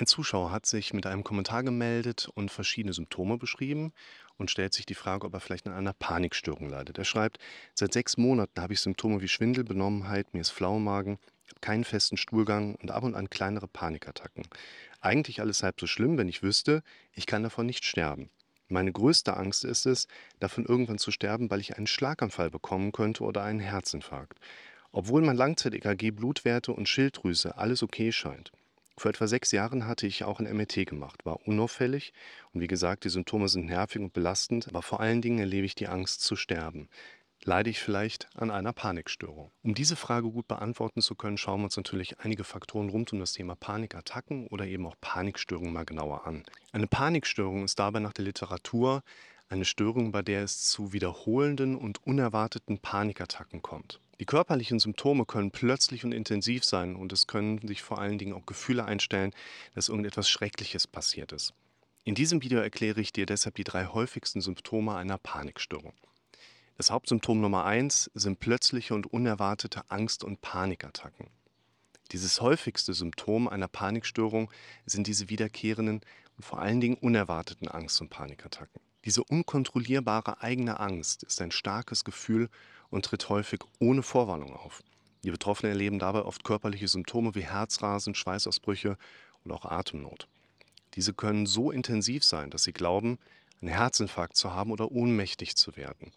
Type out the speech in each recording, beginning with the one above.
Ein Zuschauer hat sich mit einem Kommentar gemeldet und verschiedene Symptome beschrieben und stellt sich die Frage, ob er vielleicht an einer Panikstörung leidet. Er schreibt, seit sechs Monaten habe ich Symptome wie Schwindel, Benommenheit, mir ist flau im Magen, habe keinen festen Stuhlgang und ab und an kleinere Panikattacken. Eigentlich alles halb so schlimm, wenn ich wüsste, ich kann davon nicht sterben. Meine größte Angst ist es, davon irgendwann zu sterben, weil ich einen Schlaganfall bekommen könnte oder einen Herzinfarkt. Obwohl mein Langzeit-EKG, Blutwerte und Schilddrüse alles okay scheint. Vor etwa sechs Jahren hatte ich auch ein MRT gemacht, war unauffällig und wie gesagt, die Symptome sind nervig und belastend, aber vor allen Dingen erlebe ich die Angst zu sterben. Leide ich vielleicht an einer Panikstörung? Um diese Frage gut beantworten zu können, schauen wir uns natürlich einige Faktoren rund um das Thema Panikattacken oder eben auch Panikstörungen mal genauer an. Eine Panikstörung ist dabei nach der Literatur eine Störung, bei der es zu wiederholenden und unerwarteten Panikattacken kommt. Die körperlichen Symptome können plötzlich und intensiv sein und es können sich vor allen Dingen auch Gefühle einstellen, dass irgendetwas Schreckliches passiert ist. In diesem Video erkläre ich dir deshalb die drei häufigsten Symptome einer Panikstörung. Das Hauptsymptom Nummer eins sind plötzliche und unerwartete Angst- und Panikattacken. Dieses häufigste Symptom einer Panikstörung sind diese wiederkehrenden und vor allen Dingen unerwarteten Angst- und Panikattacken. Diese unkontrollierbare eigene Angst ist ein starkes Gefühl und tritt häufig ohne Vorwarnung auf. Die Betroffenen erleben dabei oft körperliche Symptome wie Herzrasen, Schweißausbrüche und auch Atemnot. Diese können so intensiv sein, dass sie glauben, einen Herzinfarkt zu haben oder ohnmächtig zu werden.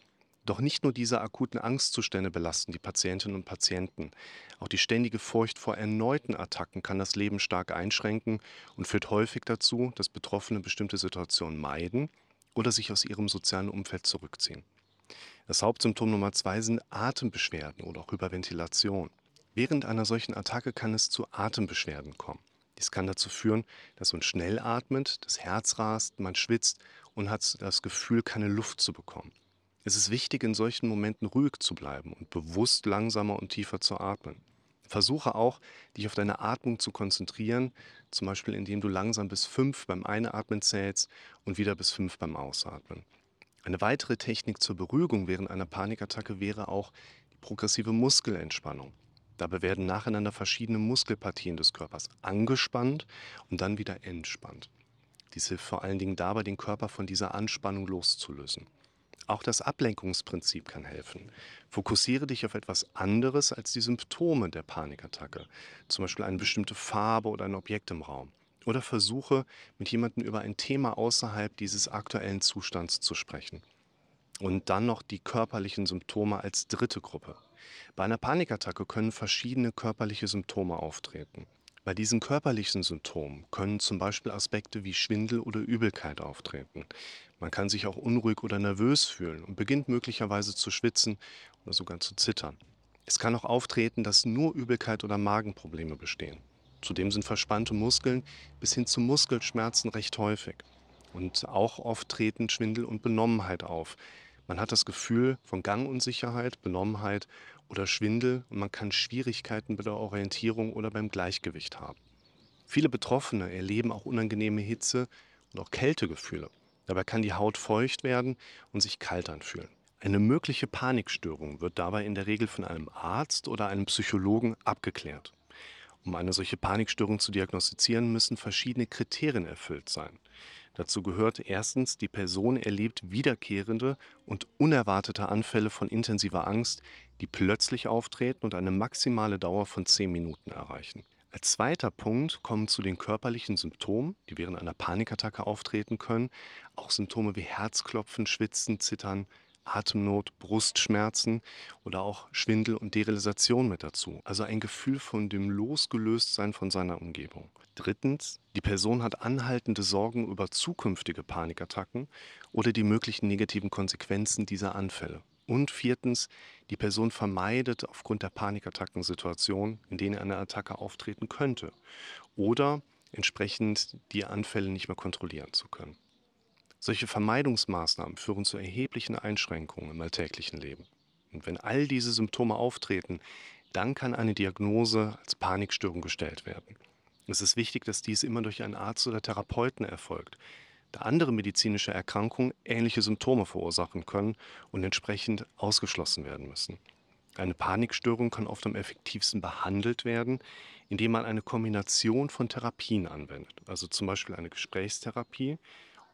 Doch nicht nur diese akuten Angstzustände belasten die Patientinnen und Patienten. Auch die ständige Furcht vor erneuten Attacken kann das Leben stark einschränken und führt häufig dazu, dass Betroffene bestimmte Situationen meiden oder sich aus ihrem sozialen Umfeld zurückziehen. Das Hauptsymptom Nummer zwei sind Atembeschwerden oder auch Hyperventilation. Während einer solchen Attacke kann es zu Atembeschwerden kommen. Dies kann dazu führen, dass man schnell atmet, das Herz rast, man schwitzt und hat das Gefühl, keine Luft zu bekommen. Es ist wichtig, in solchen Momenten ruhig zu bleiben und bewusst langsamer und tiefer zu atmen. Versuche auch, dich auf deine Atmung zu konzentrieren, zum Beispiel indem du langsam bis fünf beim Einatmen zählst und wieder bis fünf beim Ausatmen. Eine weitere Technik zur Beruhigung während einer Panikattacke wäre auch die progressive Muskelentspannung. Dabei werden nacheinander verschiedene Muskelpartien des Körpers angespannt und dann wieder entspannt. Dies hilft vor allen Dingen dabei, den Körper von dieser Anspannung loszulösen. Auch das Ablenkungsprinzip kann helfen. Fokussiere dich auf etwas anderes als die Symptome der Panikattacke, zum Beispiel eine bestimmte Farbe oder ein Objekt im Raum. Oder versuche, mit jemandem über ein Thema außerhalb dieses aktuellen Zustands zu sprechen. Und dann noch die körperlichen Symptome als dritte Gruppe. Bei einer Panikattacke können verschiedene körperliche Symptome auftreten. Bei diesen körperlichen Symptomen können zum Beispiel Aspekte wie Schwindel oder Übelkeit auftreten. Man kann sich auch unruhig oder nervös fühlen und beginnt möglicherweise zu schwitzen oder sogar zu zittern. Es kann auch auftreten, dass nur Übelkeit oder Magenprobleme bestehen. Zudem sind verspannte Muskeln bis hin zu Muskelschmerzen recht häufig. Und auch oft treten Schwindel und Benommenheit auf. Man hat das Gefühl von Gangunsicherheit, Benommenheit oder Schwindel und man kann Schwierigkeiten bei der Orientierung oder beim Gleichgewicht haben. Viele Betroffene erleben auch unangenehme Hitze und auch Kältegefühle. Dabei kann die Haut feucht werden und sich kalt anfühlen. Eine mögliche Panikstörung wird dabei in der Regel von einem Arzt oder einem Psychologen abgeklärt. Um eine solche Panikstörung zu diagnostizieren, müssen verschiedene Kriterien erfüllt sein. Dazu gehört erstens, die Person erlebt wiederkehrende und unerwartete Anfälle von intensiver Angst, die plötzlich auftreten und eine maximale Dauer von 10 Minuten erreichen. Als zweiter Punkt kommen zu den körperlichen Symptomen, die während einer Panikattacke auftreten können, auch Symptome wie Herzklopfen, Schwitzen, Zittern, Atemnot, Brustschmerzen oder auch Schwindel und Derealisation mit dazu. Also ein Gefühl von dem Losgelöstsein von seiner Umgebung. Drittens, die Person hat anhaltende Sorgen über zukünftige Panikattacken oder die möglichen negativen Konsequenzen dieser Anfälle. Und viertens, die Person vermeidet aufgrund der Panikattacken Situationen, in denen eine Attacke auftreten könnte oder entsprechend die Anfälle nicht mehr kontrollieren zu können. Solche Vermeidungsmaßnahmen führen zu erheblichen Einschränkungen im alltäglichen Leben. Und wenn all diese Symptome auftreten, dann kann eine Diagnose als Panikstörung gestellt werden. Es ist wichtig, dass dies immer durch einen Arzt oder Therapeuten erfolgt, da andere medizinische Erkrankungen ähnliche Symptome verursachen können und entsprechend ausgeschlossen werden müssen. Eine Panikstörung kann oft am effektivsten behandelt werden, indem man eine Kombination von Therapien anwendet, also zum Beispiel eine Gesprächstherapie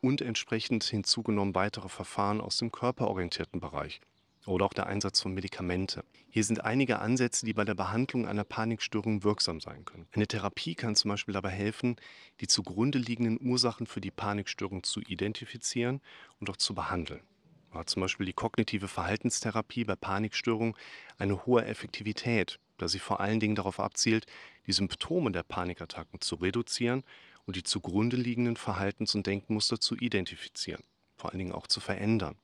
und entsprechend hinzugenommen weitere Verfahren aus dem körperorientierten Bereich oder auch der Einsatz von Medikamente. Hier sind einige Ansätze, die bei der Behandlung einer Panikstörung wirksam sein können. Eine Therapie kann zum Beispiel dabei helfen, die zugrunde liegenden Ursachen für die Panikstörung zu identifizieren und auch zu behandeln. Hat zum Beispiel die kognitive Verhaltenstherapie bei Panikstörungen eine hohe Effektivität, da sie vor allen Dingen darauf abzielt, die Symptome der Panikattacken zu reduzieren und die zugrunde liegenden Verhaltens- und Denkmuster zu identifizieren, vor allen Dingen auch zu verändern.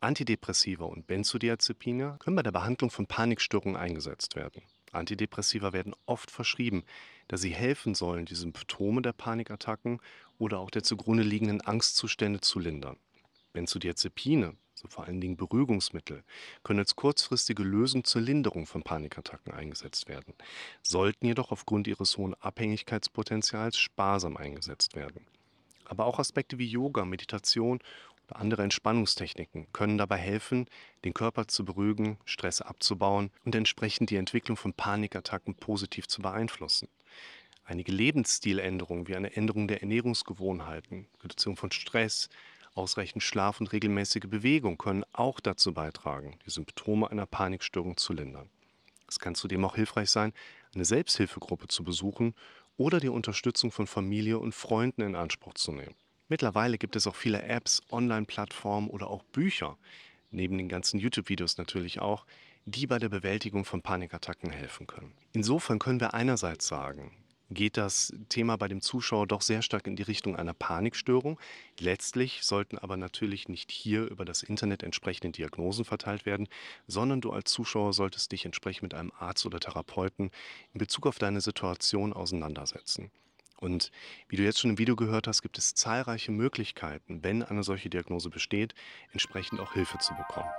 Antidepressiva und Benzodiazepine können bei der Behandlung von Panikstörungen eingesetzt werden. Antidepressiva werden oft verschrieben, da sie helfen sollen, die Symptome der Panikattacken oder auch der zugrunde liegenden Angstzustände zu lindern. Benzodiazepine, so vor allen Dingen Beruhigungsmittel, können als kurzfristige Lösung zur Linderung von Panikattacken eingesetzt werden, sollten jedoch aufgrund ihres hohen Abhängigkeitspotenzials sparsam eingesetzt werden. Aber auch Aspekte wie Yoga, Meditation oder andere Entspannungstechniken können dabei helfen, den Körper zu beruhigen, Stress abzubauen und entsprechend die Entwicklung von Panikattacken positiv zu beeinflussen. Einige Lebensstiländerungen wie eine Änderung der Ernährungsgewohnheiten, Reduktion von Stress, ausreichend Schlaf und regelmäßige Bewegung können auch dazu beitragen, die Symptome einer Panikstörung zu lindern. Es kann zudem auch hilfreich sein, eine Selbsthilfegruppe zu besuchen oder die Unterstützung von Familie und Freunden in Anspruch zu nehmen. Mittlerweile gibt es auch viele Apps, Online-Plattformen oder auch Bücher, neben den ganzen YouTube-Videos natürlich auch, die bei der Bewältigung von Panikattacken helfen können. Insofern können wir einerseits sagen, geht das Thema bei dem Zuschauer doch sehr stark in die Richtung einer Panikstörung. Letztlich sollten aber natürlich nicht hier über das Internet entsprechende Diagnosen verteilt werden, sondern du als Zuschauer solltest dich entsprechend mit einem Arzt oder Therapeuten in Bezug auf deine Situation auseinandersetzen. Und wie du jetzt schon im Video gehört hast, gibt es zahlreiche Möglichkeiten, wenn eine solche Diagnose besteht, entsprechend auch Hilfe zu bekommen.